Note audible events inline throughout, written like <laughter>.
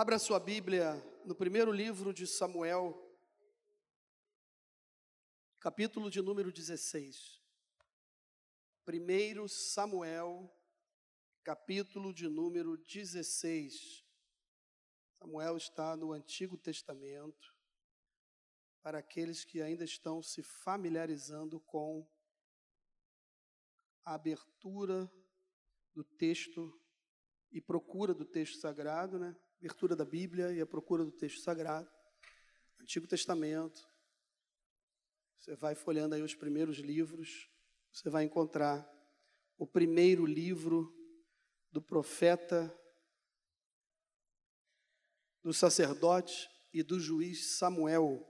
Abra sua Bíblia no primeiro livro de Samuel, capítulo de número 16. Primeiro Samuel, capítulo de número 16. Samuel está no Antigo Testamento, para aqueles que ainda estão se familiarizando com a abertura do texto e procura do texto sagrado, né? Abertura da Bíblia e a procura do texto sagrado. Antigo Testamento. Você vai folhando aí os primeiros livros, você vai encontrar o primeiro livro do profeta, do sacerdote e do juiz Samuel.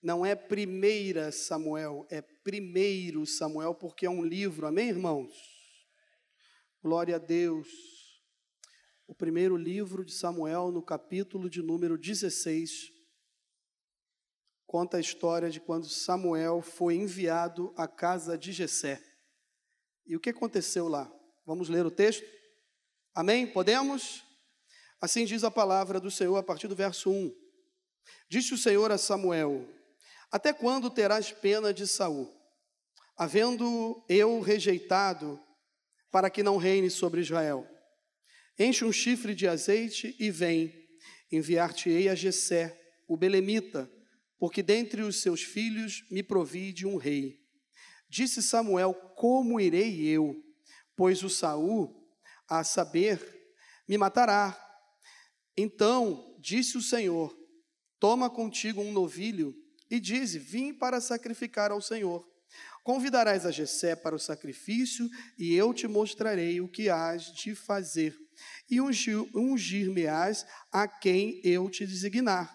Não é primeira Samuel, é primeiro Samuel, porque é um livro, amém, irmãos? Glória a Deus. O primeiro livro de Samuel, no capítulo de número 16, conta a história de quando Samuel foi enviado à casa de Jessé. E o que aconteceu lá? Vamos ler o texto? Amém? Podemos? Assim diz a palavra do Senhor a partir do verso 1. Disse o Senhor a Samuel: Até quando terás pena de Saul, havendo eu rejeitado para que não reine sobre Israel? Enche um chifre de azeite e vem, enviar-te-ei a Jessé, o belemita, porque dentre os seus filhos me provi de um rei. Disse Samuel: Como irei eu? Pois o Saul, a saber, me matará. Então disse o Senhor: Toma contigo um novilho e dize: Vim para sacrificar ao Senhor. Convidarás a Jessé para o sacrifício e eu te mostrarei o que hás de fazer. E ungir-me-ás a quem eu te designar.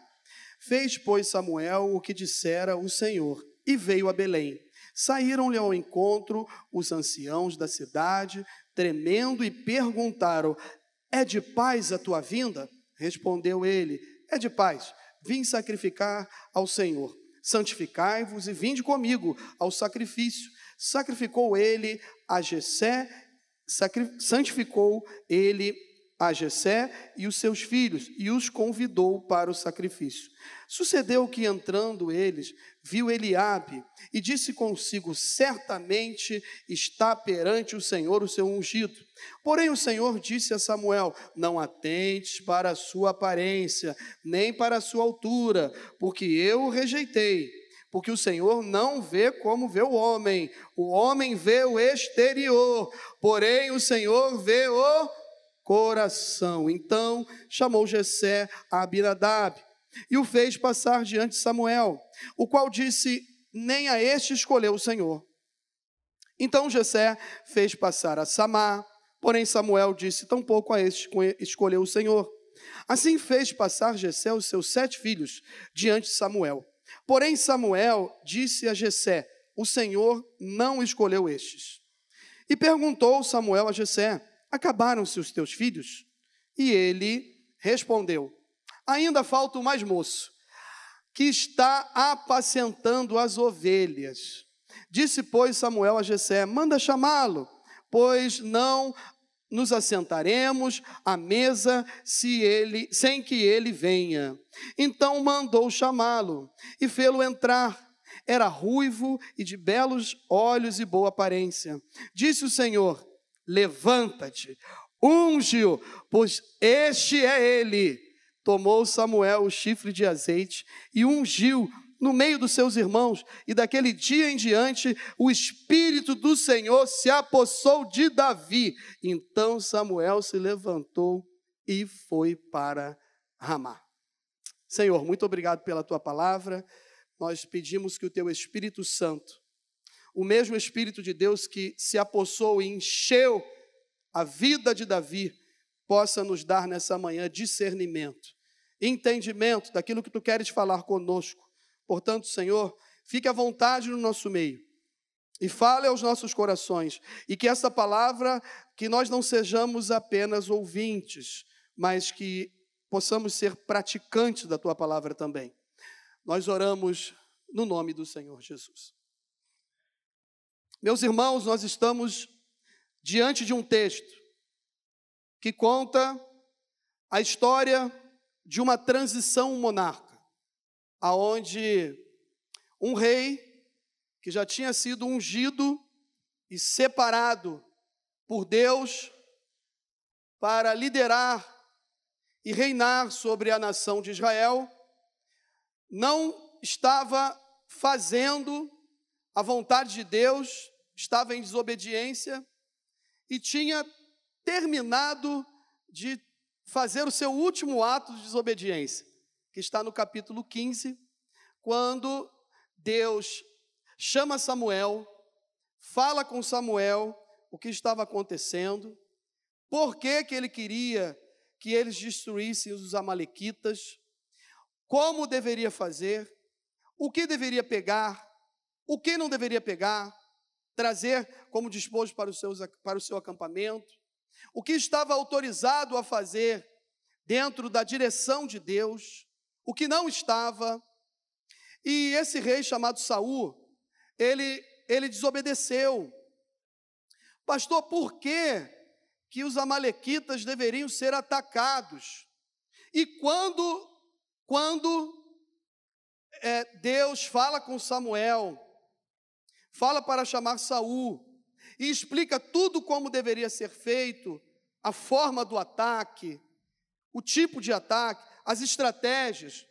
Fez, pois, Samuel o que dissera o Senhor e veio a Belém. Saíram-lhe ao encontro os anciãos da cidade, tremendo, e perguntaram: É de paz a tua vinda? Respondeu ele: É de paz. Vim sacrificar ao Senhor. Santificai-vos e vinde comigo ao sacrifício. Sacrificou ele a Jessé, santificou ele a Jessé e os seus filhos e os convidou para o sacrifício. Sucedeu que entrando eles, viu Eliabe e disse consigo: Certamente está perante o Senhor o seu ungido. Porém o Senhor disse a Samuel: Não atentes para a sua aparência, nem para a sua altura, porque eu o rejeitei. Porque o Senhor não vê como vê o homem, o homem vê o exterior, porém o Senhor vê o coração. Então chamou Jessé a Abinadab e o fez passar diante de Samuel, o qual disse: Nem a este escolheu o Senhor. Então Jessé fez passar a Samar, porém Samuel disse: Tampouco a este escolheu o Senhor. Assim fez passar Jessé os seus sete filhos diante de Samuel. Porém Samuel disse a Jessé: O Senhor não escolheu estes. E perguntou Samuel a Jessé: Acabaram-se os teus filhos? E ele respondeu: Ainda falta o mais moço, que está apacentando as ovelhas. Disse, pois, Samuel a Jessé: Manda chamá-lo, pois não nos assentaremos à mesa se ele, sem que ele venha. Então mandou chamá-lo e fê-lo entrar. Era ruivo e de belos olhos e boa aparência. Disse o Senhor: Levanta-te, unge-o, pois este é ele. Tomou Samuel o chifre de azeite e ungiu no meio dos seus irmãos, e daquele dia em diante o Espírito do Senhor se apossou de Davi. Então Samuel se levantou e foi para Ramá. Senhor, muito obrigado pela tua palavra. Nós pedimos que o teu Espírito Santo o mesmo Espírito de Deus que se apossou e encheu a vida de Davi, possa nos dar nessa manhã discernimento, entendimento daquilo que tu queres falar conosco. Portanto, Senhor, fique à vontade no nosso meio e fale aos nossos corações, e que essa palavra, que nós não sejamos apenas ouvintes, mas que possamos ser praticantes da tua palavra também. Nós oramos no nome do Senhor Jesus. Meus irmãos, nós estamos diante de um texto que conta a história de uma transição monarca, aonde um rei que já tinha sido ungido e separado por Deus para liderar e reinar sobre a nação de Israel, não estava fazendo a vontade de Deus, estava em desobediência e tinha terminado de fazer o seu último ato de desobediência, que está no capítulo 15, quando Deus chama Samuel, fala com Samuel o que estava acontecendo, por que, que ele queria que eles destruíssem os amalequitas, como deveria fazer, o que deveria pegar, o que não deveria pegar, trazer como disposto para, os seus, para o seu acampamento, o que estava autorizado a fazer dentro da direção de Deus, o que não estava. E esse rei chamado Saul, ele, ele desobedeceu. Pastor, por que, que os amalequitas deveriam ser atacados? E quando, quando é, Deus fala com Samuel, fala para chamar Saul e explica tudo como deveria ser feito, a forma do ataque, o tipo de ataque, as estratégias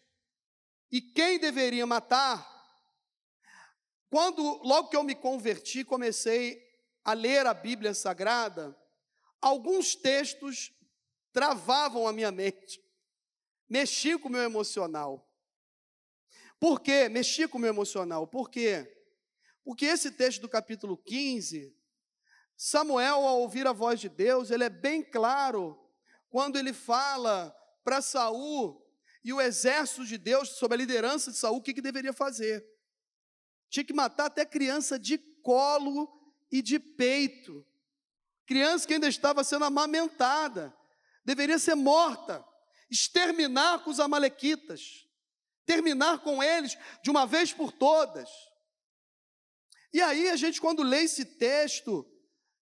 e quem deveria matar. Quando, logo que eu me converti, comecei a ler a Bíblia Sagrada, alguns textos travavam a minha <laughs> mente, mexiam com o meu emocional. Por quê? Mexia com o meu emocional. Por quê? Porque esse texto do capítulo 15, Samuel, ao ouvir a voz de Deus, ele é bem claro quando ele fala para Saul e o exército de Deus, sob a liderança de Saul, o que, que deveria fazer. Tinha que matar até criança de colo e de peito. Criança que ainda estava sendo amamentada, deveria ser morta, exterminar com os amalequitas, terminar com eles de uma vez por todas. E aí a gente, quando lê esse texto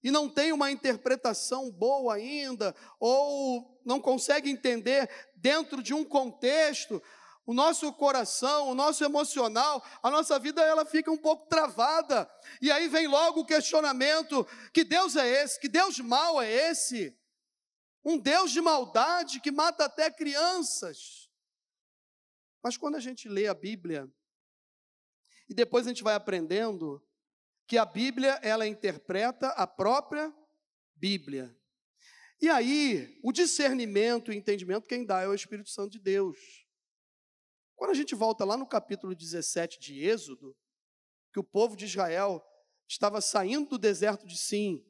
e não tem uma interpretação boa ainda, ou não consegue entender dentro de um contexto, o nosso coração, o nosso emocional, a nossa vida ela fica um pouco travada. E aí vem logo o questionamento: que Deus é esse? Que Deus mau é esse? Um Deus de maldade que mata até crianças. Mas quando a gente lê a Bíblia e depois a gente vai aprendendo que a Bíblia ela interpreta a própria Bíblia. E aí, o discernimento e entendimento quem dá é o Espírito Santo de Deus. Quando a gente volta lá no capítulo 17 de Êxodo, que o povo de Israel estava saindo do deserto de Sim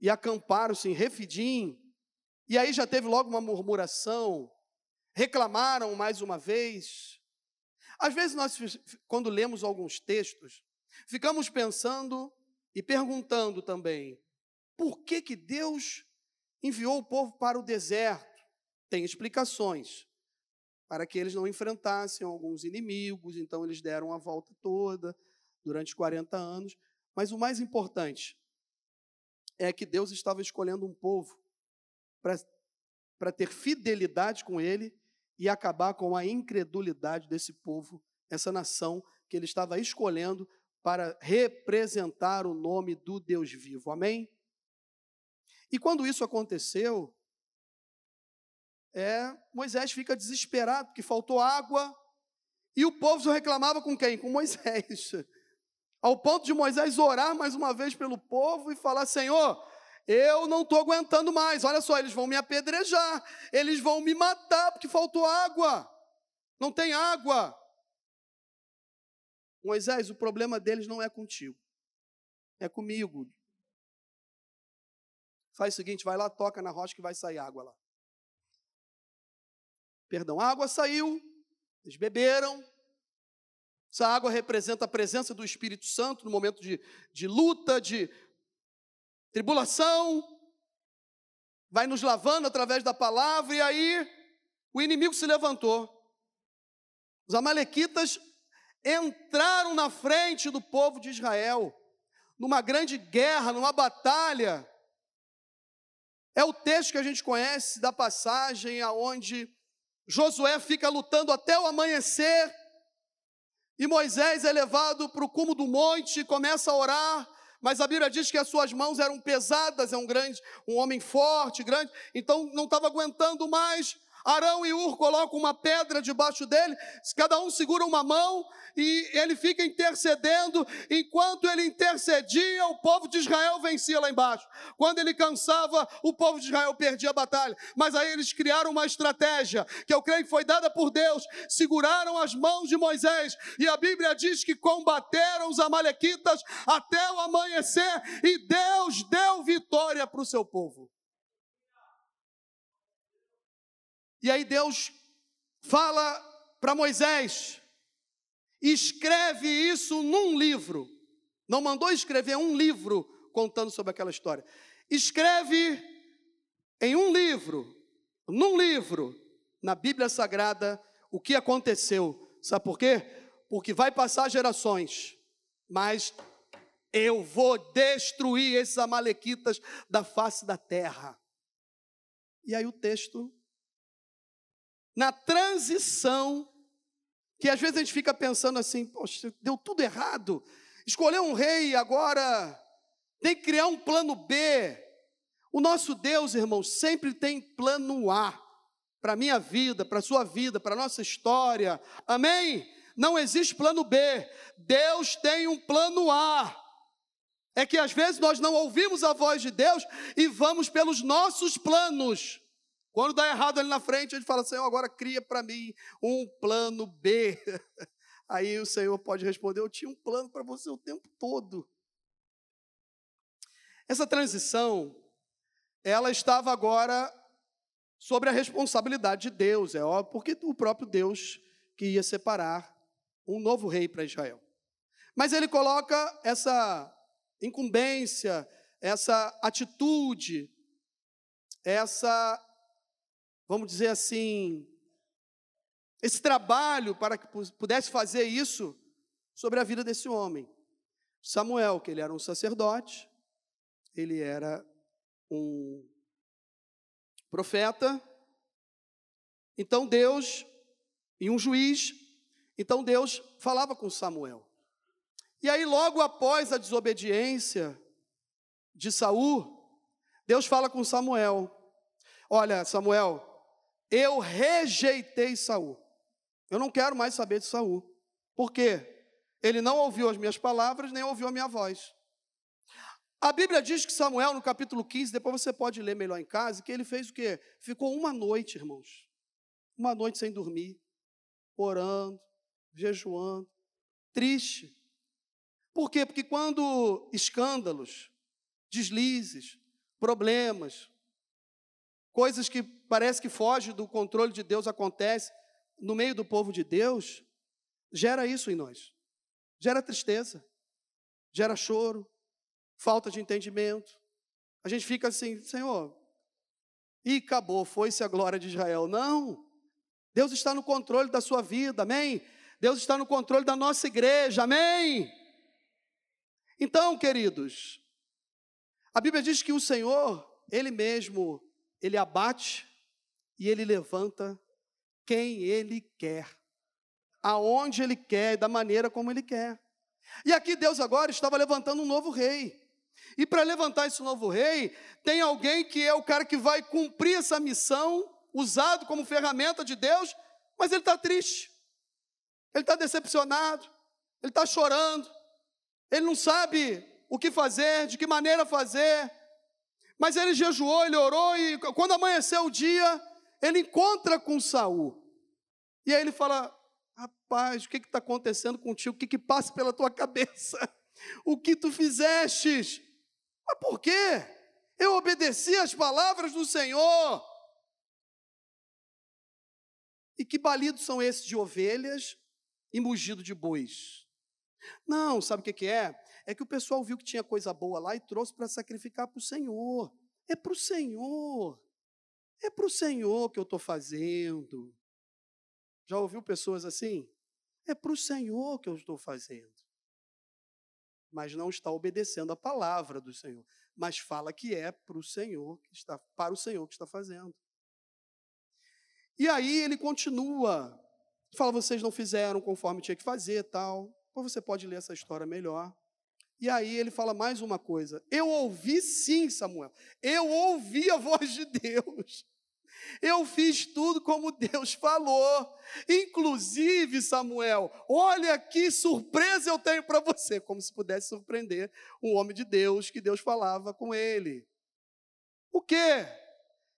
e acamparam-se em Refidim, e aí já teve logo uma murmuração, reclamaram mais uma vez. Às vezes nós, quando lemos alguns textos, ficamos pensando e perguntando também, por que que Deus enviou o povo para o deserto? Tem explicações para que eles não enfrentassem alguns inimigos, então eles deram a volta toda durante 40 anos. Mas o mais importante é que Deus estava escolhendo um povo para ter fidelidade com ele e acabar com a incredulidade desse povo, essa nação que ele estava escolhendo para representar o nome do Deus vivo. Amém? E quando isso aconteceu, é, Moisés fica desesperado porque faltou água e o povo só reclamava com quem? Com Moisés. <laughs> Ao ponto de Moisés orar mais uma vez pelo povo e falar: Senhor, eu não estou aguentando mais. Olha só, eles vão me apedrejar, eles vão me matar porque faltou água. Não tem água. Moisés, o problema deles não é contigo, é comigo. Faz o seguinte: vai lá, toca na rocha que vai sair água lá. Perdão, a água saiu, eles beberam. Essa água representa a presença do Espírito Santo no momento de, de luta, de tribulação. Vai nos lavando através da palavra, e aí o inimigo se levantou. Os Amalequitas entraram na frente do povo de Israel, numa grande guerra, numa batalha. É o texto que a gente conhece da passagem aonde Josué fica lutando até o amanhecer e Moisés é levado para o cume do monte começa a orar, mas a Bíblia diz que as suas mãos eram pesadas, é um grande, um homem forte, grande, então não estava aguentando mais. Arão e Ur colocam uma pedra debaixo dele, cada um segura uma mão e ele fica intercedendo. Enquanto ele intercedia, o povo de Israel vencia lá embaixo. Quando ele cansava, o povo de Israel perdia a batalha. Mas aí eles criaram uma estratégia, que eu creio que foi dada por Deus. Seguraram as mãos de Moisés, e a Bíblia diz que combateram os Amalequitas até o amanhecer, e Deus deu vitória para o seu povo. E aí Deus fala para Moisés: escreve isso num livro. Não mandou escrever um livro contando sobre aquela história. Escreve em um livro, num livro, na Bíblia Sagrada, o que aconteceu. Sabe por quê? Porque vai passar gerações, mas eu vou destruir esses amalequitas da face da terra. E aí o texto na transição, que às vezes a gente fica pensando assim, poxa, deu tudo errado. Escolheu um rei agora tem que criar um plano B. O nosso Deus, irmãos, sempre tem plano A para a minha vida, para a sua vida, para a nossa história. Amém? Não existe plano B. Deus tem um plano A. É que às vezes nós não ouvimos a voz de Deus e vamos pelos nossos planos. Quando dá errado ali na frente, gente fala, Senhor, agora cria para mim um plano B. <laughs> Aí o Senhor pode responder, eu tinha um plano para você o tempo todo. Essa transição, ela estava agora sobre a responsabilidade de Deus, é óbvio, porque o próprio Deus que ia separar um novo rei para Israel. Mas ele coloca essa incumbência, essa atitude, essa vamos dizer assim, esse trabalho para que pudesse fazer isso sobre a vida desse homem. Samuel, que ele era um sacerdote, ele era um profeta, então Deus, e um juiz, então Deus falava com Samuel. E aí, logo após a desobediência de Saul, Deus fala com Samuel: Olha, Samuel, eu rejeitei Saul. Eu não quero mais saber de Saul. Por quê? Ele não ouviu as minhas palavras, nem ouviu a minha voz. A Bíblia diz que Samuel, no capítulo 15, depois você pode ler melhor em casa, que ele fez o quê? Ficou uma noite, irmãos. Uma noite sem dormir, orando, jejuando, triste. Por quê? Porque quando escândalos, deslizes, problemas, coisas que parece que foge do controle de Deus acontece no meio do povo de Deus, gera isso em nós. Gera tristeza, gera choro, falta de entendimento. A gente fica assim, Senhor, e acabou, foi-se a glória de Israel. Não. Deus está no controle da sua vida, amém? Deus está no controle da nossa igreja, amém? Então, queridos, a Bíblia diz que o Senhor, Ele mesmo, ele abate e ele levanta quem ele quer, aonde ele quer da maneira como ele quer. E aqui Deus agora estava levantando um novo rei. E para levantar esse novo rei, tem alguém que é o cara que vai cumprir essa missão, usado como ferramenta de Deus, mas ele está triste, ele está decepcionado, ele está chorando, ele não sabe o que fazer, de que maneira fazer, mas ele jejuou, ele orou e quando amanheceu o dia, ele encontra com Saul. E aí ele fala: Rapaz, o que está acontecendo contigo? O que, que passa pela tua cabeça? <laughs> O que tu fizestes? Mas por quê? Eu obedeci às palavras do Senhor. E que balidos são esses de ovelhas e mugido de bois? Não, sabe o que, que é? É que o pessoal viu que tinha coisa boa lá e trouxe para sacrificar para o Senhor. É para o Senhor. É para o Senhor que eu estou fazendo. Já ouviu pessoas assim? É para o Senhor que eu estou fazendo. Mas não está obedecendo a palavra do Senhor. mas fala que é para o Senhor que está para o Senhor que está fazendo. E aí ele continua, fala vocês não fizeram conforme tinha que fazer, tal. Ou você pode ler essa história melhor. E aí ele fala mais uma coisa. Eu ouvi sim, Samuel. Eu ouvi a voz de Deus. Eu fiz tudo como Deus <laughs> falou. Inclusive, Samuel, olha que surpresa eu tenho para você, como se pudesse surpreender um homem de Deus que Deus falava com ele. O quê?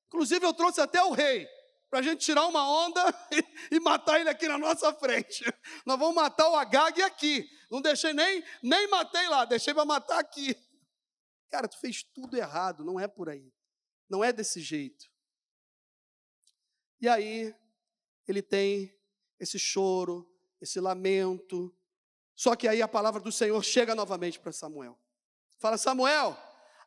Inclusive, eu trouxe até o rei para a gente tirar uma onda <laughs> e, matar ele aqui na nossa frente. <laughs> Nós vamos matar o Agag aqui. Não deixei nem, nem matei lá, deixei para matar aqui. Cara, tu fez tudo errado, não é por aí. Não é desse jeito. E aí, ele tem esse choro, esse lamento. Só que aí a palavra do Senhor chega novamente para Samuel. Fala, Samuel,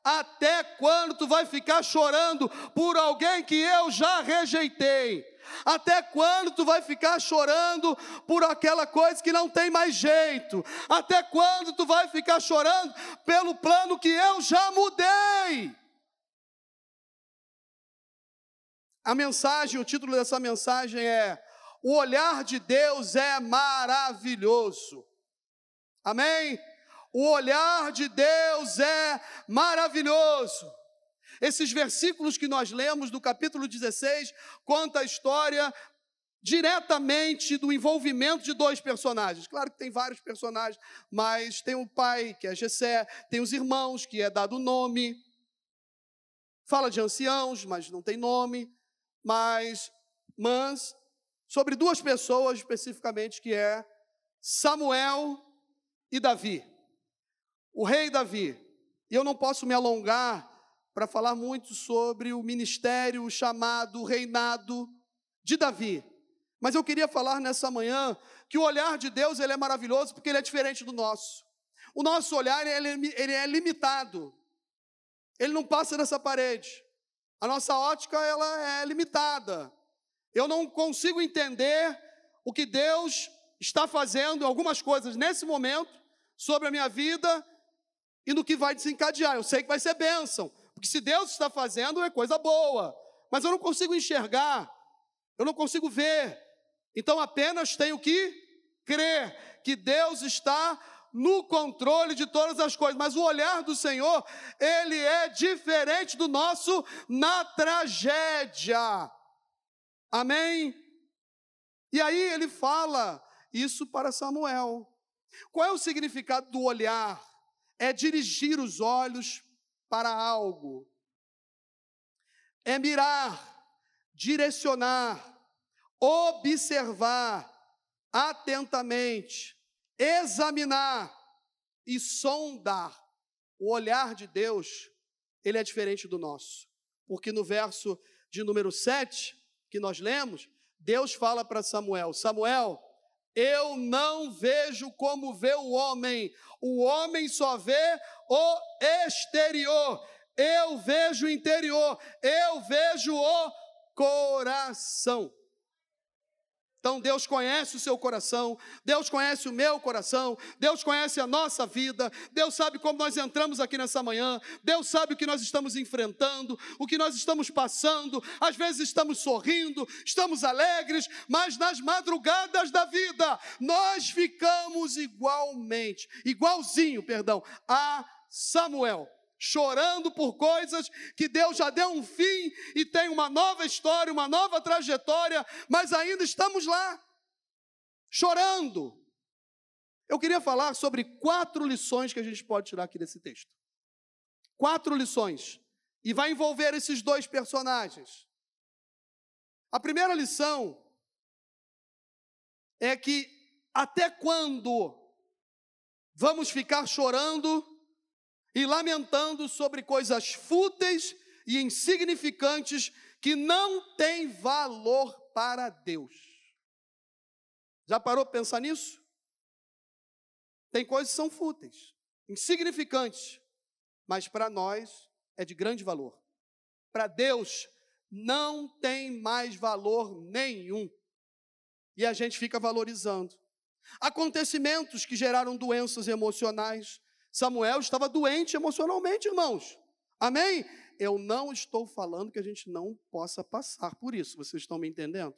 até quando tu vai ficar chorando por alguém que eu já rejeitei? Até quando tu vai ficar chorando por aquela coisa que não tem mais jeito? Até quando tu vai ficar chorando pelo plano que eu já mudei? A mensagem, o título dessa mensagem é: O olhar de Deus é maravilhoso. Amém? O olhar de Deus é maravilhoso. Esses versículos que nós lemos do capítulo 16 conta a história diretamente do envolvimento de dois personagens. Claro que tem vários personagens, mas tem o pai, que é Jessé, tem os irmãos, que é dado nome. Fala de anciãos, mas não tem nome, mas mãs, sobre duas pessoas especificamente, que é Samuel e Davi. O rei Davi. E eu não posso me alongar para falar muito sobre o ministério, o chamado, o reinado de Davi. Mas eu queria falar nessa manhã que o olhar de Deus ele é maravilhoso porque ele é diferente do nosso. O nosso olhar ele, ele é limitado. Ele não passa dessa parede. A nossa ótica ela é limitada. Eu não consigo entender o que Deus está fazendo algumas coisas nesse momento sobre a minha vida e no que vai desencadear. Eu sei que vai ser bênção, porque se Deus está fazendo, é coisa boa. Mas eu não consigo enxergar, eu não consigo ver. Então apenas tenho que crer que Deus está no controle de todas as coisas, mas o olhar do Senhor, ele é diferente do nosso na tragédia. Amém? E aí ele fala isso para Samuel. Qual é o significado do olhar? É dirigir os olhos para algo. É mirar, direcionar, observar atentamente, examinar e sondar. O olhar de Deus, ele é diferente do nosso. Porque no verso de número 7, que nós lemos, Deus fala para Samuel: Samuel, eu não vejo como vê o homem, o homem só vê o exterior, eu vejo o interior, eu vejo o coração. Então Deus conhece o seu coração, Deus conhece o meu coração, Deus conhece a nossa vida, Deus sabe como nós entramos aqui nessa manhã, Deus sabe o que nós estamos enfrentando, o que nós estamos passando, às vezes estamos sorrindo, estamos alegres, mas nas madrugadas da vida nós ficamos igualmente, igualzinho, perdão, a Samuel chorando por coisas que Deus já deu um fim e tem uma nova história, uma nova trajetória, mas ainda estamos lá, chorando. Eu queria falar sobre quatro lições que a gente pode tirar aqui desse texto. Quatro lições. E vai envolver esses dois personagens. A primeira lição é que até quando vamos ficar chorando e lamentando sobre coisas fúteis e insignificantes que não têm valor para Deus. Já parou para pensar nisso? Tem coisas que são fúteis, insignificantes, mas para nós é de grande valor. Para Deus não tem mais valor nenhum. E a gente fica valorizando. Acontecimentos que geraram doenças emocionais, Samuel estava doente emocionalmente, irmãos. Amém? Eu não estou falando que a gente não possa passar por isso. Vocês estão me entendendo?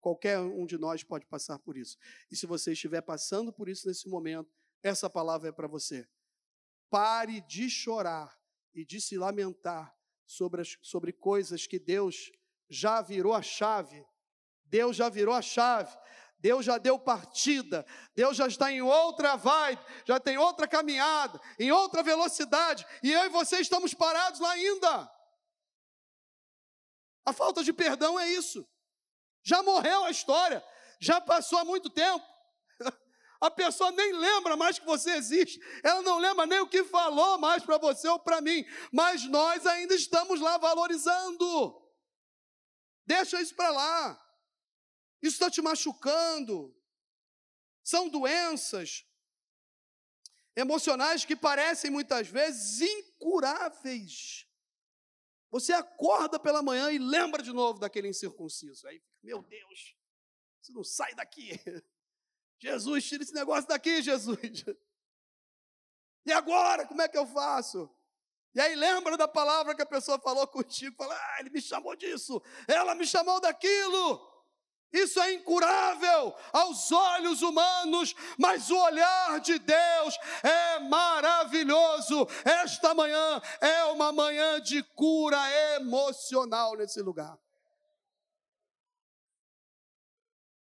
Qualquer um de nós pode passar por isso. E se você estiver passando por isso nesse momento, essa palavra é para você. Pare de chorar e de se lamentar sobre, as, sobre coisas que Deus já virou a chave. Deus já virou a chave. Deus já deu partida, Deus já está em outra vibe, já tem outra caminhada, em outra velocidade, e eu e você estamos parados lá ainda. A falta de perdão é isso. Já morreu a história, já passou há muito tempo. <laughs> A pessoa nem lembra mais que você existe, ela não lembra nem o que falou mais para você ou para mim, mas nós ainda estamos lá valorizando. Deixa isso para lá. Isso está te machucando. São doenças emocionais que parecem muitas vezes incuráveis. Você acorda pela manhã e lembra de novo daquele incircunciso. Aí, meu Deus, você não sai daqui. <laughs> Jesus, tira esse negócio daqui, Jesus. <laughs> E agora, como é que eu faço? E aí lembra da palavra que a pessoa falou contigo, fala, ah, ele me chamou disso, ela me chamou daquilo. Isso é incurável aos olhos humanos, mas o olhar de Deus é maravilhoso. Esta manhã é uma manhã de cura emocional nesse lugar.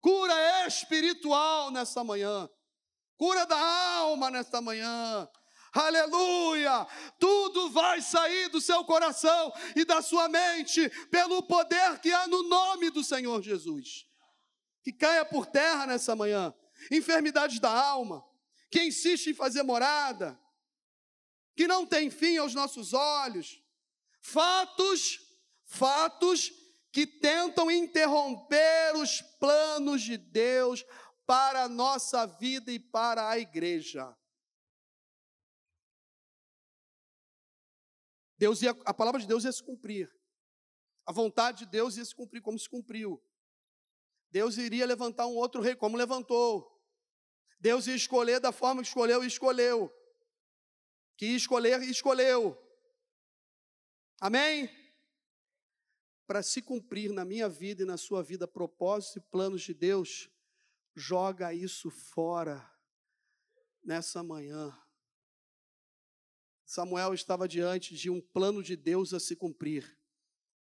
Cura espiritual nessa manhã. Cura da alma nesta manhã. Aleluia! Tudo vai sair do seu coração e da sua mente pelo poder que há no nome do Senhor Jesus que caia por terra nessa manhã. Enfermidades da alma, que insiste em fazer morada, que não tem fim aos nossos olhos. Fatos, fatos que tentam interromper os planos de Deus para a nossa vida e para a igreja. Deus ia, a palavra de Deus ia se cumprir. A vontade de Deus ia se cumprir como se cumpriu. Deus iria levantar um outro rei, como levantou. Deus ia escolher da forma que escolheu e escolheu. Que ia escolher e escolheu. Amém? Para se cumprir na minha vida e na sua vida propósitos e planos de Deus, joga isso fora nessa manhã. Samuel estava diante de um plano de Deus a se cumprir,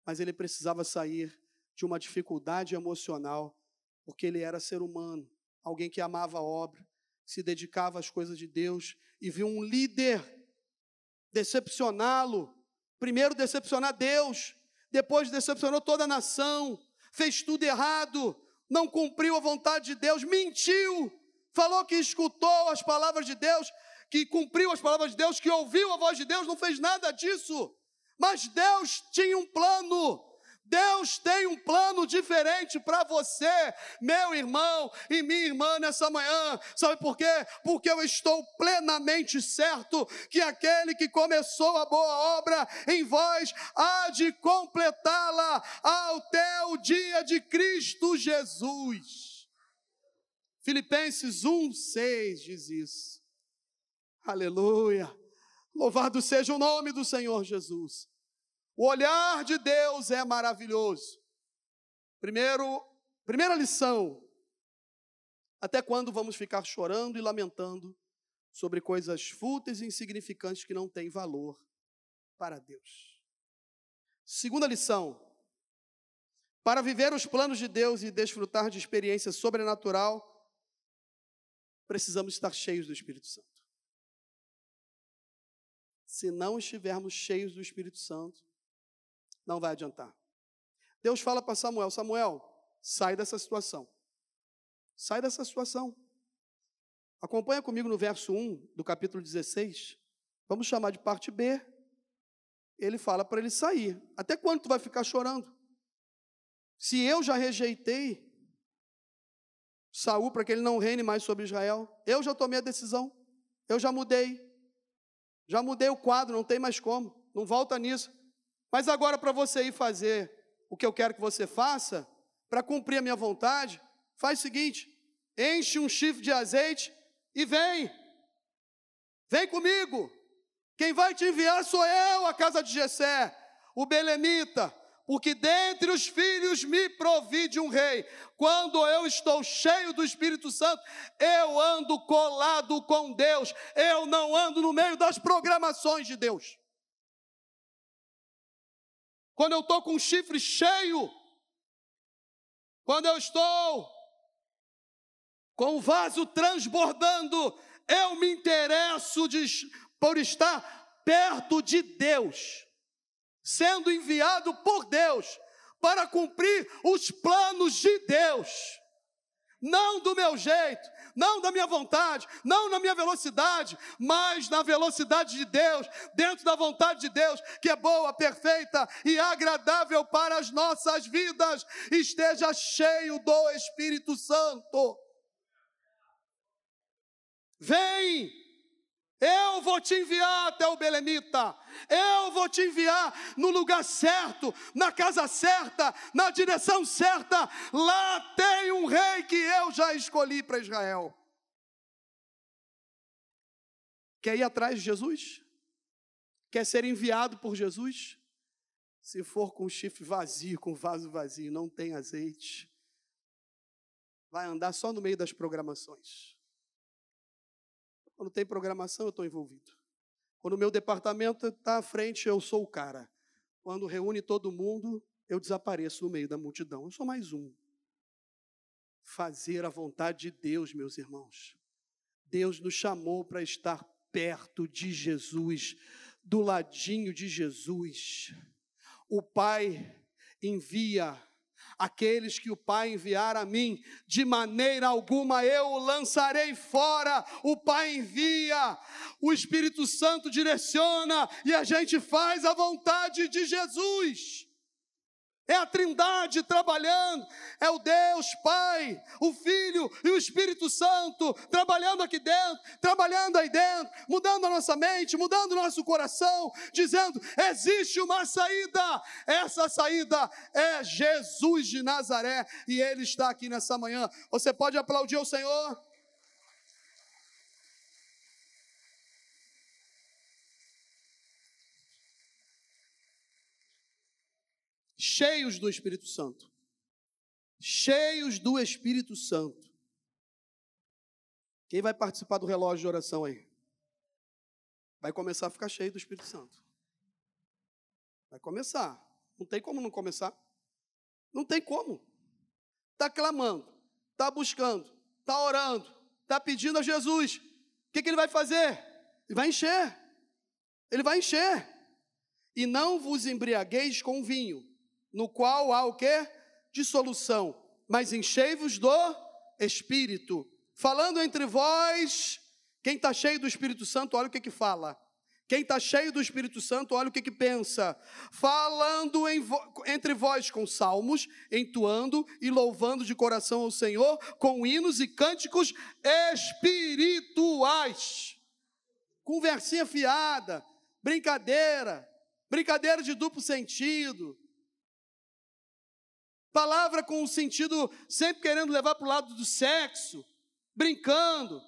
mas ele precisava sair de uma dificuldade emocional, porque ele era ser humano, alguém que amava a obra, se dedicava às coisas de Deus e viu um líder decepcioná-lo. Primeiro decepcionar Deus, depois decepcionou toda a nação, fez tudo errado, não cumpriu a vontade de Deus, mentiu, falou que escutou as palavras de Deus, que cumpriu as palavras de Deus, que ouviu a voz de Deus, não fez nada disso. Mas Deus tinha um plano, Deus tem um plano diferente para você, meu irmão e minha irmã, nessa manhã. Sabe por quê? Porque eu estou plenamente certo que aquele que começou a boa obra em vós há de completá-la até o dia de Cristo Jesus. Filipenses 1,6 diz isso. Aleluia. Louvado seja o nome do Senhor Jesus. O olhar de Deus é maravilhoso. Primeiro, primeira lição. Até quando vamos ficar chorando e lamentando sobre coisas fúteis e insignificantes que não têm valor para Deus? Segunda lição. Para viver os planos de Deus e desfrutar de experiência sobrenatural, precisamos estar cheios do Espírito Santo. Se não estivermos cheios do Espírito Santo, não vai adiantar. Deus fala para Samuel: Samuel, sai dessa situação. Sai dessa situação. Acompanha comigo no verso 1 do capítulo 16. Vamos chamar de parte B. Ele fala para ele sair. Até quando tu vai ficar chorando? Se eu já rejeitei Saul para que ele não reine mais sobre Israel, eu já tomei a decisão. Eu já mudei. Já mudei o quadro, não tem mais como. Não volta nisso. Mas agora, para você ir fazer o que eu quero que você faça, para cumprir a minha vontade, faz o seguinte: enche um chifre de azeite e vem. Vem comigo. Quem vai te enviar sou eu, a casa de Jessé, o belemita, porque dentre os filhos me provide um rei. Quando eu estou cheio do Espírito Santo, eu ando colado com Deus, eu não ando no meio das programações de Deus. Quando eu estou com o chifre cheio, quando eu estou com o vaso transbordando, eu me interesso de, por estar perto de Deus, sendo enviado por Deus para cumprir os planos de Deus, não do meu jeito, não da minha vontade, não na minha velocidade, mas na velocidade de Deus, dentro da vontade de Deus, que é boa, perfeita e agradável para as nossas vidas. Esteja cheio do Espírito Santo. Vem, eu vou te enviar até o Belemita, eu vou te enviar no lugar certo, na casa certa, na direção certa. Lá tem um rei que eu já escolhi para Israel. Quer ir atrás de Jesus? Quer ser enviado por Jesus? Se for com o chifre vazio, com o vaso vazio, não tem azeite, vai andar só no meio das programações. Quando tem programação, eu estou envolvido. Quando o meu departamento está à frente, eu sou o cara. Quando reúne todo mundo, eu desapareço no meio da multidão. Eu sou mais um. Fazer a vontade de Deus, meus irmãos. Deus nos chamou para estar perto de Jesus, do ladinho de Jesus. O Pai envia Aqueles que o Pai enviar a mim, de maneira alguma eu o lançarei fora. O Pai envia, o Espírito Santo direciona e a gente faz a vontade de Jesus. É a Trindade trabalhando, é o Deus Pai, o Filho e o Espírito Santo trabalhando aqui dentro, trabalhando aí dentro, mudando a nossa mente, mudando o nosso coração, dizendo: existe uma saída. Essa saída é Jesus de Nazaré e Ele está aqui nessa manhã. Você pode aplaudir o Senhor? Cheios do Espírito Santo. Cheios do Espírito Santo. Quem vai participar do relógio de oração aí? Vai começar a ficar cheio do Espírito Santo. Vai começar. Não tem como não começar. Não tem como. Está clamando, está buscando, está orando, está pedindo a Jesus. O que, que ele vai fazer? Ele vai encher. Ele vai encher. E não vos embriagueis com vinho, no qual há o que? Dissolução. Mas enchei-vos do Espírito. Falando entre vós, quem está cheio do Espírito Santo, olha o que que fala. Quem está cheio do Espírito Santo, olha o que que pensa. Falando vo entre vós com salmos, entoando e louvando de coração ao Senhor, com hinos e cânticos espirituais. Conversinha fiada, brincadeira, brincadeira de duplo sentido, Palavra com o sentido sempre querendo levar para o lado do sexo, brincando,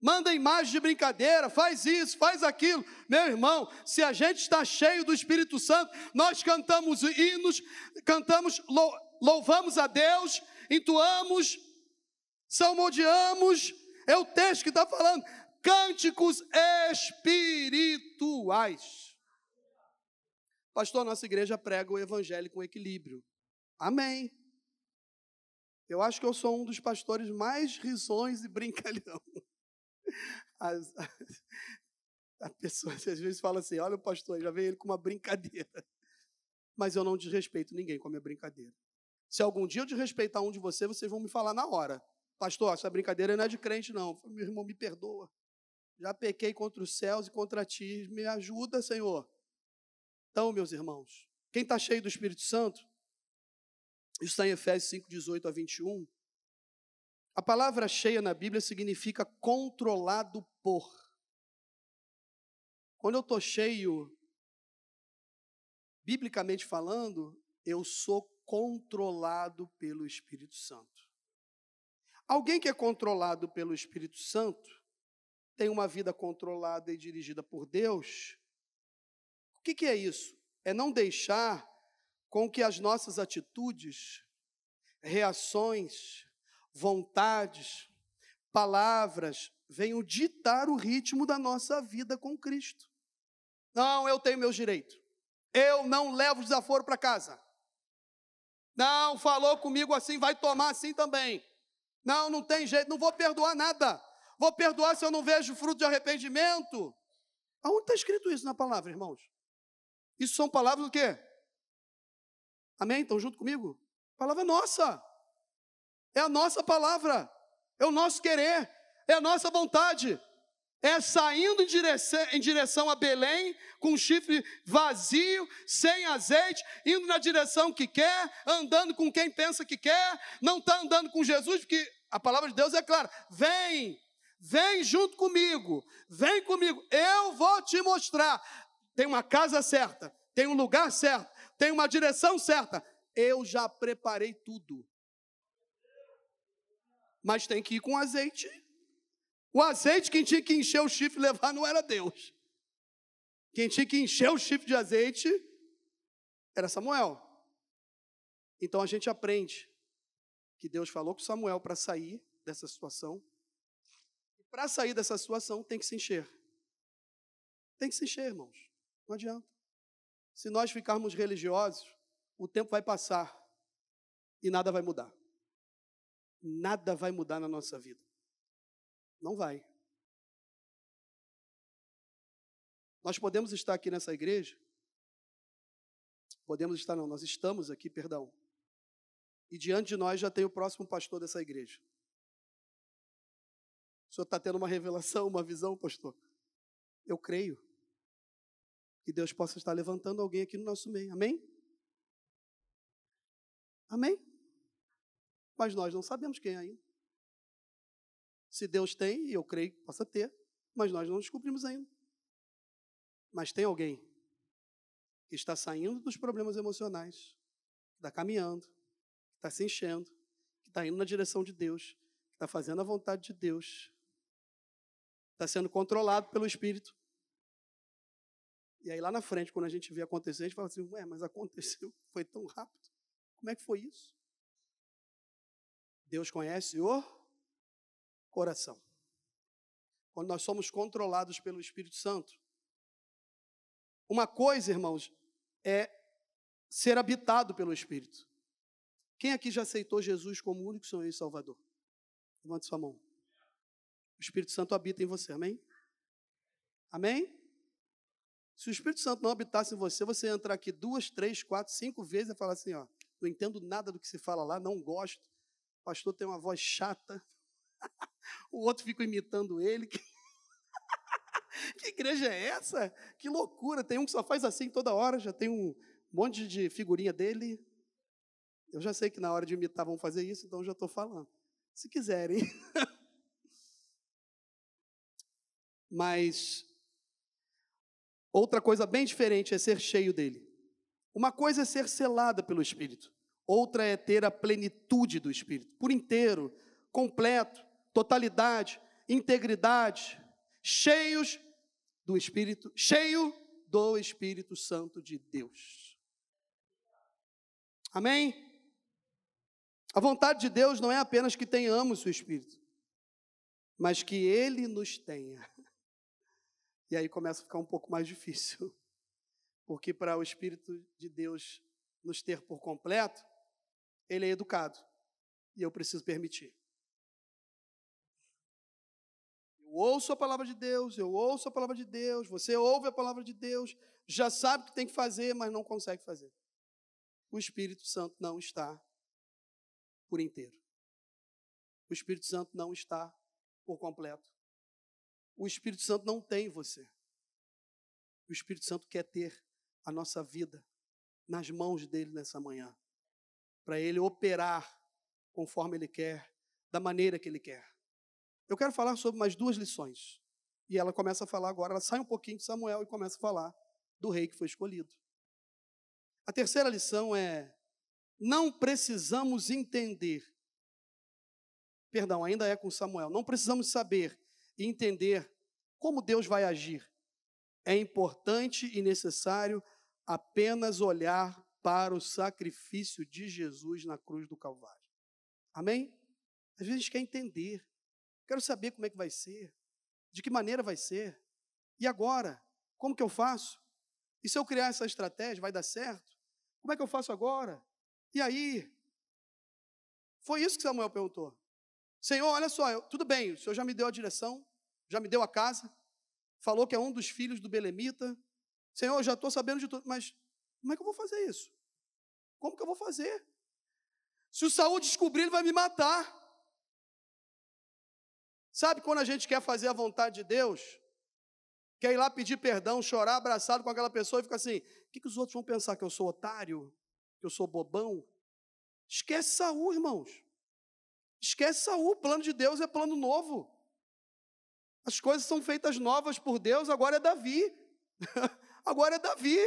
manda imagem de brincadeira, faz isso, faz aquilo. Meu irmão, se a gente está cheio do Espírito Santo, nós cantamos hinos, cantamos, louvamos a Deus, entoamos, salmodiamos. É o texto que está falando, cânticos espirituais. Pastor, nossa igreja prega o evangelho com equilíbrio. Amém. Eu acho que eu sou um dos pastores mais risões e brincalhão. As, as, a pessoa às vezes fala assim: olha o pastor, já veio ele com uma brincadeira. Mas eu não desrespeito ninguém com a minha brincadeira. Se algum dia eu desrespeitar um de vocês, vocês vão me falar na hora. Pastor, essa brincadeira não é de crente, não. Meu irmão, me perdoa. Já pequei contra os céus e contra ti. Me ajuda, Senhor. Então, meus irmãos, quem está cheio do Espírito Santo, está em Efésios 5, 18 a 21. A palavra cheia na Bíblia significa controlado por. Quando eu estou cheio, biblicamente falando, eu sou controlado pelo Espírito Santo. Alguém que é controlado pelo Espírito Santo tem uma vida controlada e dirigida por Deus, O que, que é isso? É não deixar com que as nossas atitudes, reações, vontades, palavras venham ditar o ritmo da nossa vida com Cristo. Não, eu tenho meus direitos. Eu não levo desaforo para casa. Não, falou comigo assim, vai tomar assim também. Não, não tem jeito, não vou perdoar nada. Vou perdoar se eu não vejo fruto de arrependimento. Aonde está escrito isso na palavra, irmãos? Isso são palavras do quê? Amém? Estão junto comigo? A palavra é nossa. É a nossa palavra. É o nosso querer. É a nossa vontade é saindo em direção, em direção a Belém, com o chifre vazio, sem azeite, indo na direção que quer, andando com quem pensa que quer, não está andando com Jesus, porque a palavra de Deus é clara: vem, vem junto comigo, vem comigo, eu vou te mostrar. Tem uma casa certa, tem um lugar certo, tem uma direção certa. Eu já preparei tudo. Mas tem que ir com azeite o azeite, quem tinha que encher o chifre e levar não era Deus. Quem tinha que encher o chifre de azeite era Samuel. Então a gente aprende que Deus falou com Samuel para sair dessa situação. E para sair dessa situação tem que se encher. Tem que se encher, irmãos. Não adianta. Se nós ficarmos religiosos, o tempo vai passar e nada vai mudar. Nada vai mudar na nossa vida. Não vai. Nós podemos estar aqui nessa igreja, podemos estar, não, nós estamos aqui, perdão. E diante de nós já tem o próximo pastor dessa igreja. O senhor está tendo uma revelação, uma visão, pastor? Eu creio que Deus possa estar levantando alguém aqui no nosso meio. Amém? Amém? Mas nós não sabemos quem é ainda. Se Deus tem, e eu creio que possa ter, mas nós não descobrimos ainda. Mas tem alguém que está saindo dos problemas emocionais, que está caminhando, que está se enchendo, que está indo na direção de Deus, que está fazendo a vontade de Deus, está sendo controlado pelo Espírito. E aí lá na frente, quando a gente vê acontecer, a gente fala assim, ué, mas aconteceu, <laughs> foi tão rápido. Como é que foi isso? Deus conhece o coração. Quando nós somos controlados pelo Espírito Santo. Uma coisa, irmãos, é ser habitado pelo Espírito. Quem aqui já aceitou Jesus como único Senhor e Salvador? Levante sua mão. O Espírito Santo habita em você, amém? Amém? Se o Espírito Santo não habitasse em você, você ia entrar aqui duas, três, quatro, cinco vezes e falar assim: ó, não entendo nada do que se fala lá, não gosto. O pastor tem uma voz chata. <laughs> o outro fica imitando ele. <laughs> que igreja é essa? Que loucura! Tem um que só faz assim toda hora, já tem um monte de figurinha dele. Eu já sei que na hora de imitar vão fazer isso, então já estou falando. Se quiserem. <laughs> Mas outra coisa bem diferente é ser cheio dele. Uma coisa é ser selada pelo Espírito, outra é ter a plenitude do Espírito, por inteiro, completo totalidade, integridade, cheios do Espírito, cheio do Espírito Santo de Deus. Amém? A vontade de Deus não é apenas que tenhamos o Espírito, mas que Ele nos tenha. E aí começa a ficar um pouco mais difícil, <laughs> porque para o Espírito de Deus nos ter por completo, Ele é educado, e eu preciso permitir. Eu ouço a palavra de Deus, eu ouço a palavra de Deus, você ouve a palavra de Deus, já sabe o que tem que fazer, mas não consegue fazer. O Espírito Santo não está por inteiro. O Espírito Santo não está por completo. O Espírito Santo não tem você. O Espírito Santo quer ter a nossa vida nas mãos dele nessa manhã, para ele operar conforme ele quer, da maneira que ele quer. Eu quero falar sobre mais duas lições. E ela começa a falar agora, ela sai um pouquinho de Samuel e começa a falar do rei que foi escolhido. A terceira lição é: não precisamos entender. Perdão, ainda é com Samuel. Não precisamos saber entender como Deus vai agir. é importante e necessário apenas olhar para o sacrifício de Jesus na cruz do Calvário. Amém? Às vezes a gente quer entender, quero saber como é que vai ser, de que maneira vai ser, e agora? Como que eu faço? E se eu criar essa estratégia, vai dar certo? Como é que eu faço agora? E aí? Foi isso que Samuel perguntou. Senhor, olha só, eu, tudo bem, o Senhor já me deu a direção, já me deu a casa, falou que é um dos filhos do Belemita. Senhor, eu já estou sabendo de tudo, mas como é que eu vou fazer isso? Como que eu vou fazer? Se o Saul descobrir, ele vai me matar. Sabe quando a gente quer fazer a vontade de Deus? Quer ir lá pedir perdão, chorar abraçado com aquela pessoa e fica assim: o que, que os outros vão pensar? Que eu sou otário? Que eu sou bobão? Esquece Saul, irmãos. Esquece Saul. O plano de Deus é plano novo. As coisas são feitas novas por Deus, agora é Davi. <laughs> agora é Davi.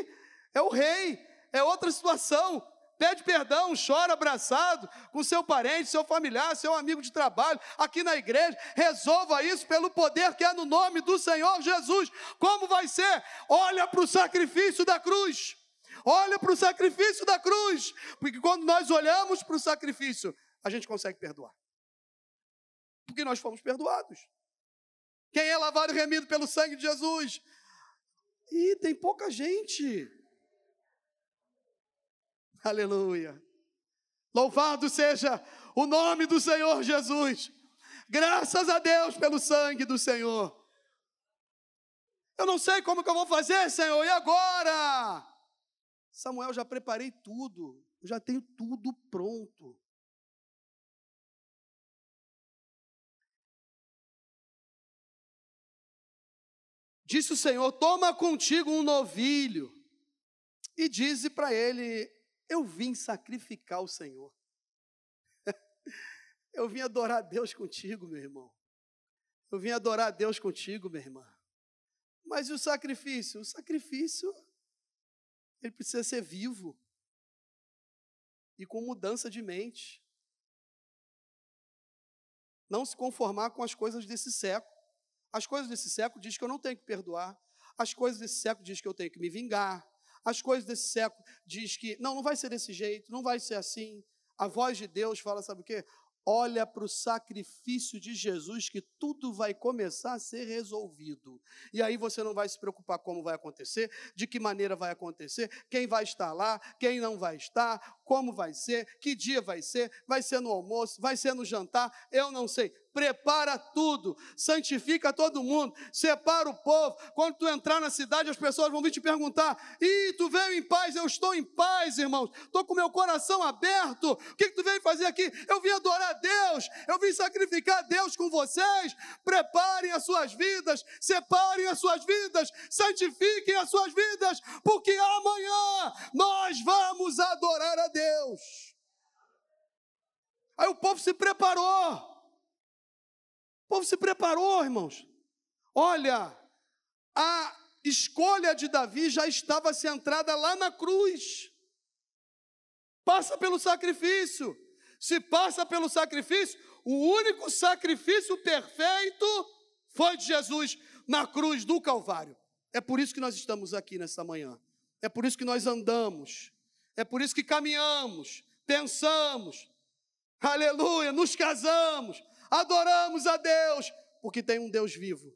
É o rei. É outra situação. Pede perdão, chora abraçado com seu parente, seu familiar, seu amigo de trabalho, aqui na igreja. Resolva isso pelo poder que é no nome do Senhor Jesus. Como vai ser? Olha para o sacrifício da cruz. Olha para o sacrifício da cruz. Porque quando nós olhamos para o sacrifício, a gente consegue perdoar. Porque nós fomos perdoados. Quem é lavado e remido pelo sangue de Jesus? E tem pouca gente. Aleluia. Louvado seja o nome do Senhor Jesus. Graças a Deus pelo sangue do Senhor. Eu não sei como que eu vou fazer, Senhor, e agora? Samuel, já preparei tudo, eu já tenho tudo pronto. Disse o Senhor: Toma contigo um novilho e dize para ele: eu vim sacrificar o Senhor. <laughs> Eu vim adorar Deus contigo, meu irmão. Eu vim adorar Deus contigo, minha irmã. Mas e o sacrifício? O sacrifício, ele precisa ser vivo e com mudança de mente. Não se conformar com as coisas desse século. As coisas desse século diz que eu não tenho que perdoar. As coisas desse século diz que eu tenho que me vingar. As coisas desse século diz que não, não vai ser desse jeito, não vai ser assim. A voz de Deus fala, sabe o quê? Olha para o sacrifício de Jesus, que tudo vai começar a ser resolvido. E aí você não vai se preocupar como vai acontecer, de que maneira vai acontecer, quem vai estar lá, quem não vai estar, como vai ser, que dia vai ser, vai ser no almoço, vai ser no jantar, eu não sei prepara tudo, santifica todo mundo, separa o povo. Quando tu entrar na cidade, as pessoas vão vir te perguntar: Ih, tu veio em paz? Eu estou em paz, irmãos. Estou com meu coração aberto. O que, que tu veio fazer aqui? Eu vim adorar a Deus, eu vim sacrificar a Deus com vocês. Preparem as suas vidas, separem as suas vidas, santifiquem as suas vidas, porque amanhã nós vamos adorar a Deus. Aí o povo se preparou. O povo se preparou, irmãos. Olha, a escolha de Davi já estava centrada lá na cruz. Passa pelo sacrifício. Se passa pelo sacrifício, o único sacrifício perfeito foi de Jesus na cruz do Calvário. É por isso que nós estamos aqui nessa manhã. É por isso que nós andamos. É por isso que caminhamos, pensamos. Aleluia, nos casamos, adoramos a Deus, porque tem um Deus vivo,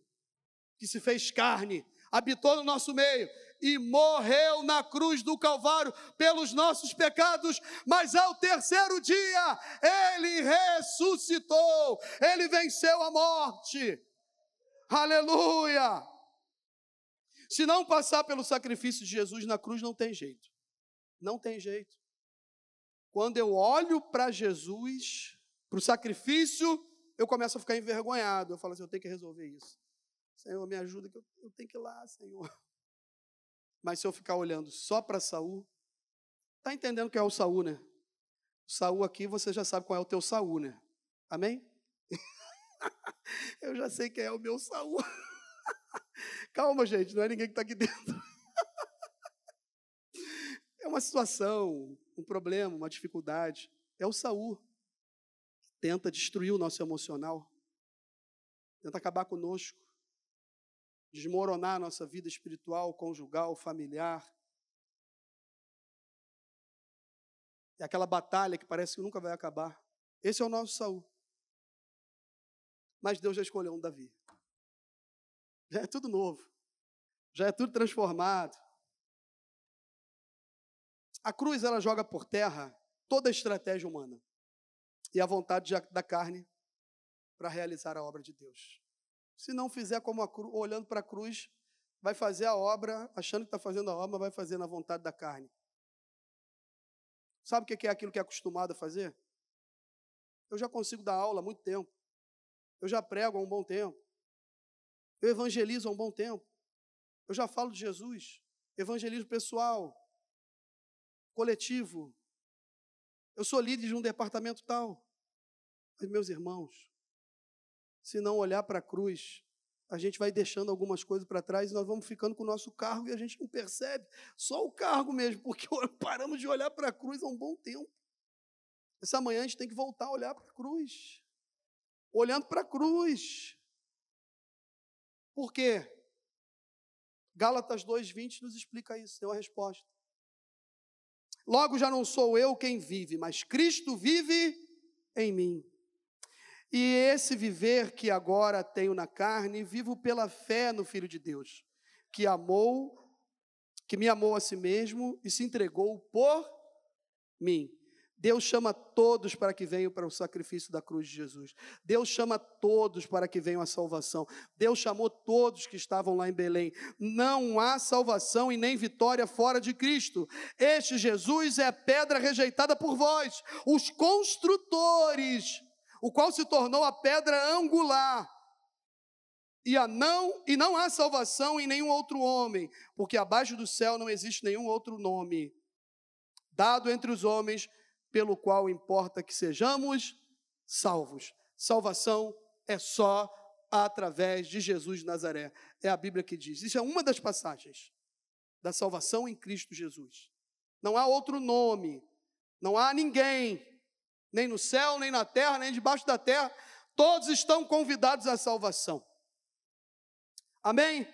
que se fez carne, habitou no nosso meio e morreu na cruz do Calvário pelos nossos pecados, mas ao terceiro dia ele ressuscitou, ele venceu a morte. Aleluia! Se não passar pelo sacrifício de Jesus na cruz, não tem jeito. Não tem jeito. Quando eu olho para Jesus, para o sacrifício eu começo a ficar envergonhado. Eu falo assim: eu tenho que resolver isso. Senhor, me ajuda, que eu, eu tenho que ir lá, Senhor. <laughs> Mas se eu ficar olhando só para Saul, tá entendendo quem é o Saul, né? O Saul aqui, você já sabe qual é o teu Saul, né? Amém? <laughs> eu já sei quem é o meu Saul. <laughs> Calma, gente, não é ninguém que está aqui dentro. é uma situação, um problema, uma dificuldade. É o Saul tenta destruir o nosso emocional, tenta acabar conosco. Desmoronar a nossa vida espiritual, conjugal, familiar. É aquela batalha que parece que nunca vai acabar. Esse é o nosso Saul. Mas Deus já escolheu um Davi. Já é tudo novo. Já é tudo transformado. A cruz ela joga por terra toda a estratégia humana e a vontade da carne para realizar a obra de Deus. Se não fizer como a cruz, olhando para a cruz, vai fazer a obra, achando que está fazendo a obra, mas vai fazer na vontade da carne. Sabe o que é aquilo que é acostumado a fazer? Eu já consigo dar aula há muito tempo. Eu já prego há um bom tempo. Eu evangelizo há um bom tempo. Eu já falo de Jesus. Evangelismo pessoal, coletivo. Eu sou líder de um departamento tal. Mas, meus irmãos, se não olhar para a cruz, a gente vai deixando algumas coisas para trás e nós vamos ficando com o nosso cargo e a gente não percebe. Só o cargo mesmo, porque <laughs> paramos de olhar para a cruz há um bom tempo. Essa manhã a gente tem que voltar a olhar para a cruz. Olhando para a cruz. Por quê? Gálatas 2,20 nos explica isso, deu a resposta. Logo já não sou eu quem vive, mas Cristo vive em mim. E esse viver que agora tenho na carne, vivo pela fé no Filho de Deus, que amou, que me amou a si mesmo e se entregou por mim. Deus chama todos para que venham para o sacrifício da cruz de Jesus. Deus chama todos para que venham à salvação. Deus chamou todos que estavam lá em Belém. Não há salvação e nem vitória fora de Cristo. Este Jesus é a pedra rejeitada por vós, os construtores, o qual se tornou a pedra angular. E, a não, e não há salvação em nenhum outro homem, porque abaixo do céu não existe nenhum outro nome dado entre os homens pelo qual importa que sejamos salvos. Salvação é só através de Jesus de Nazaré. É a Bíblia que diz. Isso é uma das passagens da salvação em Cristo Jesus. Não há outro nome, não há ninguém, nem no céu, nem na terra, nem debaixo da terra, todos estão convidados à salvação. Amém?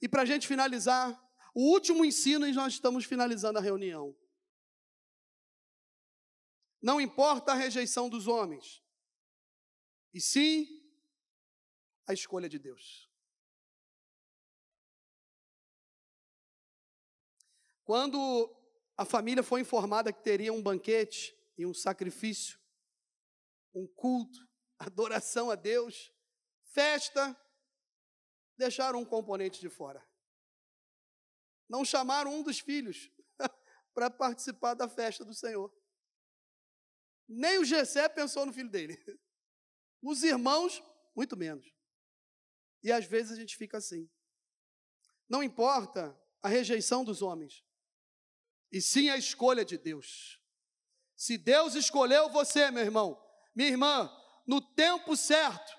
E para a gente finalizar, o último ensino, e nós estamos finalizando a reunião. Não importa a rejeição dos homens, e sim a escolha de Deus. Quando a família foi informada que teria um banquete e um sacrifício, um culto, <laughs> adoração a Deus, festa, deixaram um componente de fora. Não chamaram um dos filhos <laughs> para participar da festa do Senhor. Nem o Gessé pensou no filho dele. <laughs> Os irmãos, muito menos. E às vezes a gente fica assim. Não importa a rejeição dos homens, e sim a escolha de Deus. Se Deus escolheu você, meu irmão, minha irmã, no tempo certo,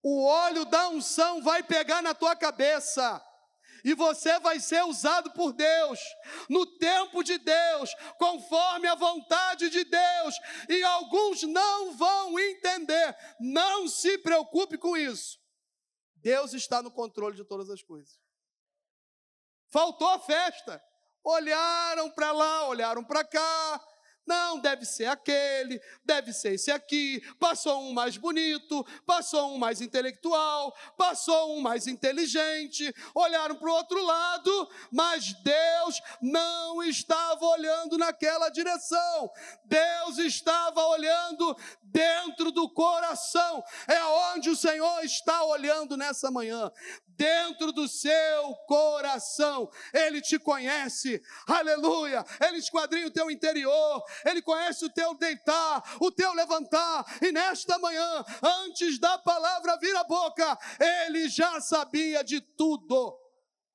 o óleo da unção vai pegar na tua cabeça e você vai ser usado por Deus, no tempo de Deus, conforme a vontade de Deus, e alguns não vão entender. Não se preocupe com isso. Deus está no controle de todas as coisas. Faltou a festa. Olharam para lá, olharam para cá, não, deve ser aquele, deve ser esse aqui. Passou um mais bonito, passou um mais intelectual, passou um mais inteligente. Olharam para o outro lado, mas Deus não estava olhando naquela direção. Deus estava olhando dentro do coração. É onde o Senhor está olhando nessa manhã dentro do seu coração. Ele te conhece, aleluia. Ele esquadrinha o teu interior, ele conhece o teu deitar, o teu levantar. E nesta manhã, antes da palavra vir à boca, ele já sabia de tudo.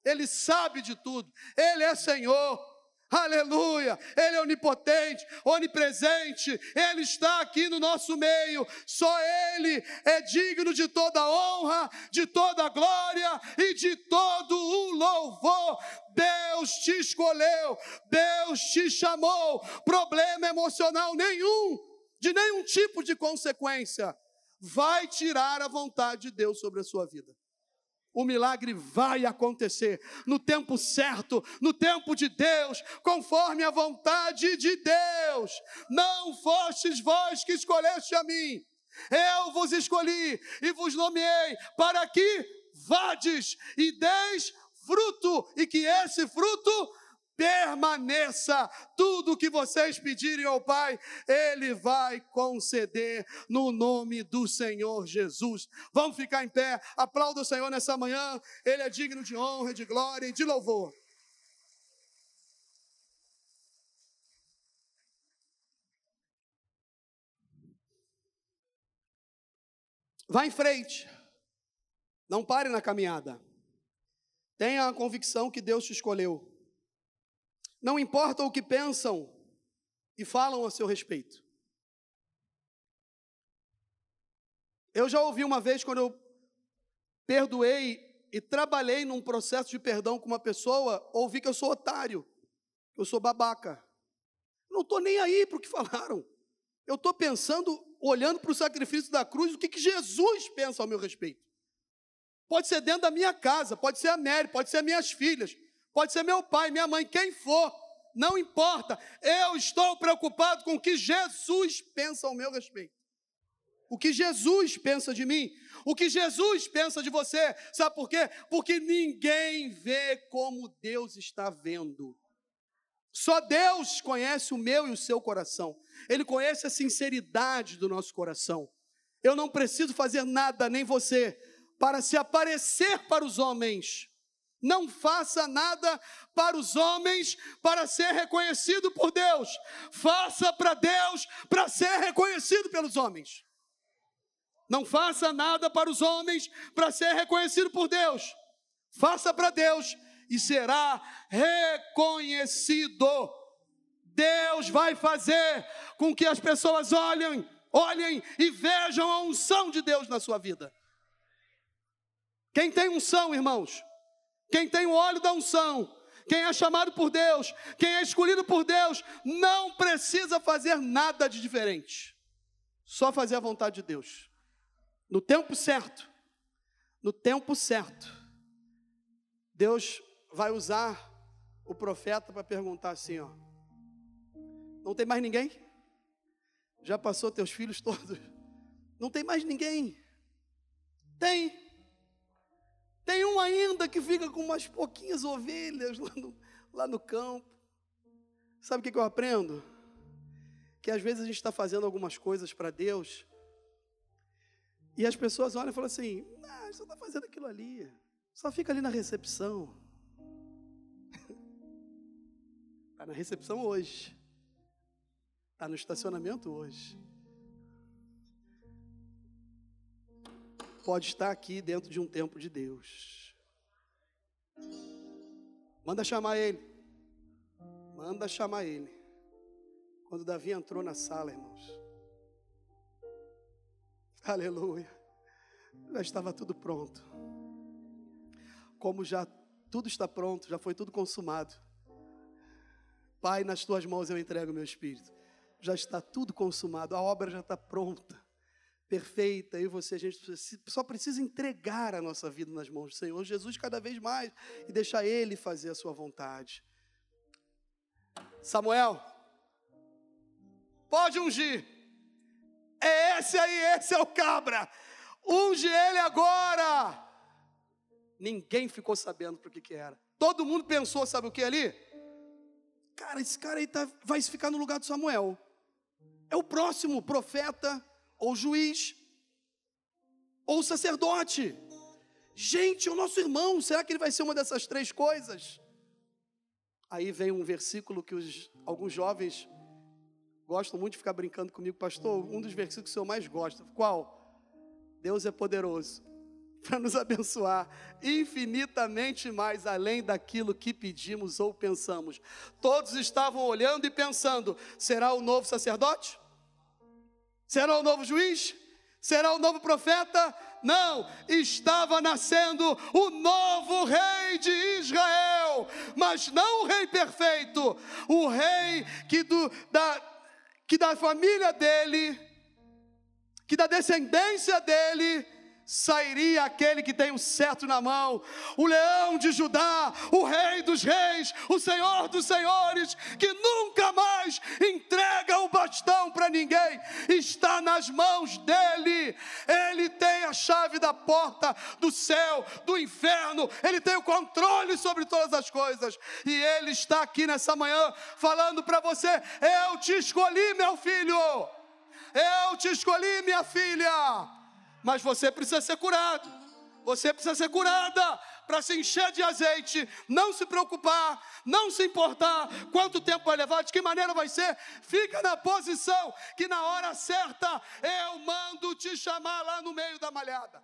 Ele sabe de tudo. Ele é Senhor aleluia, Ele é onipotente, onipresente, Ele está aqui no nosso meio, só Ele é digno de toda honra, de toda glória e de todo o louvor. Deus te escolheu, Deus te chamou, problema emocional nenhum, de nenhum tipo de consequência, vai tirar a vontade de Deus sobre a sua vida. O milagre vai acontecer no tempo certo, no tempo de Deus, conforme a vontade de Deus. Não fostes vós que escolheste a mim, eu vos escolhi e vos nomeei para que vades e deis fruto, e que esse fruto permaneça. Tudo que vocês pedirem ao Pai, Ele vai conceder no nome do Senhor Jesus. Vamos ficar em pé, aplauda o Senhor nessa manhã, Ele é digno de honra, de glória e de louvor. Vá em frente, não pare na caminhada. Tenha a convicção que Deus te escolheu. Não importa o que pensam e falam a seu respeito. Eu já ouvi uma vez quando eu perdoei e trabalhei num processo de perdão com uma pessoa, ouvi que eu sou otário, que eu sou babaca. Não estou nem aí para o que falaram. Eu estou pensando, olhando para o sacrifício da cruz, o que, que Jesus pensa ao meu respeito. Pode ser dentro da minha casa, pode ser a Mary, pode ser minhas filhas, pode ser meu pai, minha mãe, quem for, não importa. Eu estou preocupado com o que Jesus pensa ao meu respeito. O que Jesus pensa de mim, o que Jesus pensa de você, sabe por quê? Porque ninguém vê como Deus está vendo. Só Deus conhece o meu e o seu coração. Ele conhece a sinceridade do nosso coração. Eu não preciso fazer nada, nem você, para se aparecer para os homens. Não faça nada para os homens para ser reconhecido por Deus. Faça para Deus para ser reconhecido pelos homens. Não faça nada para os homens para ser reconhecido por Deus. Faça para Deus e será reconhecido. Deus vai fazer com que as pessoas olhem, olhem e vejam a unção de Deus na sua vida. Quem tem unção, irmãos? Quem tem o óleo da unção, quem é chamado por Deus, quem é escolhido por Deus, não precisa fazer nada de diferente. Só fazer a vontade de Deus. No tempo certo. No tempo certo. Deus vai usar o profeta para perguntar assim, ó. Não tem mais ninguém? Já passou teus filhos todos? Não tem mais ninguém? Tem. Tem um ainda que fica com umas pouquinhas ovelhas <laughs> lá no, lá no campo. Sabe o que, eu aprendo? Que às vezes a gente está fazendo algumas coisas para Deus e as pessoas olham e falam assim: ah, só está fazendo aquilo ali, só fica ali na recepção. Está <laughs> na recepção hoje, está no estacionamento hoje. Pode estar aqui dentro de um templo de Deus. Manda chamar ele. Manda chamar ele. Quando Davi entrou na sala, irmãos. <laughs> Aleluia. Já estava tudo pronto. Como já tudo está pronto, já foi tudo consumado. Pai, nas tuas mãos eu entrego meu espírito. Já está tudo consumado, a obra já está pronta perfeita, eu e você, a gente só precisa entregar a nossa vida nas mãos do Senhor Jesus cada vez mais e deixar Ele fazer a sua vontade. Samuel, pode ungir. É esse aí, esse é o cabra. Unge ele agora. Ninguém ficou sabendo para o que, que era. Todo mundo pensou, sabe o que ali? Cara, esse cara aí tá, vai ficar no lugar de Samuel. É o próximo profeta ou juiz, ou sacerdote. Gente, o nosso irmão, será que ele vai ser uma dessas três coisas? Aí vem um versículo que os, alguns jovens gostam muito de ficar brincando comigo, pastor. Um dos versículos que eu mais gosto, qual? Deus é poderoso para nos abençoar infinitamente mais além daquilo que pedimos ou pensamos. Todos estavam olhando e pensando: será o novo sacerdote? Será o novo juiz? Será o novo profeta? Não, estava nascendo o novo rei de Israel, mas não o rei perfeito, o rei que, do, da, que da família dele, que da descendência dele, sairia aquele que tem o cetro na mão, o leão de Judá, o rei dos reis, o senhor dos senhores, que nunca mais entrega o bastão para ninguém, está nas mãos dele. Ele tem a chave da porta do céu, do inferno, ele tem o controle sobre todas as coisas. E ele está aqui nessa manhã falando para você: Eu te escolhi, meu filho. Eu te escolhi, minha filha mas você precisa ser curado. Você precisa ser curada para se encher de azeite, não se preocupar, não se importar quanto tempo vai levar, de que maneira vai ser. Fica na posição que na hora certa eu mando te chamar lá no meio da malhada.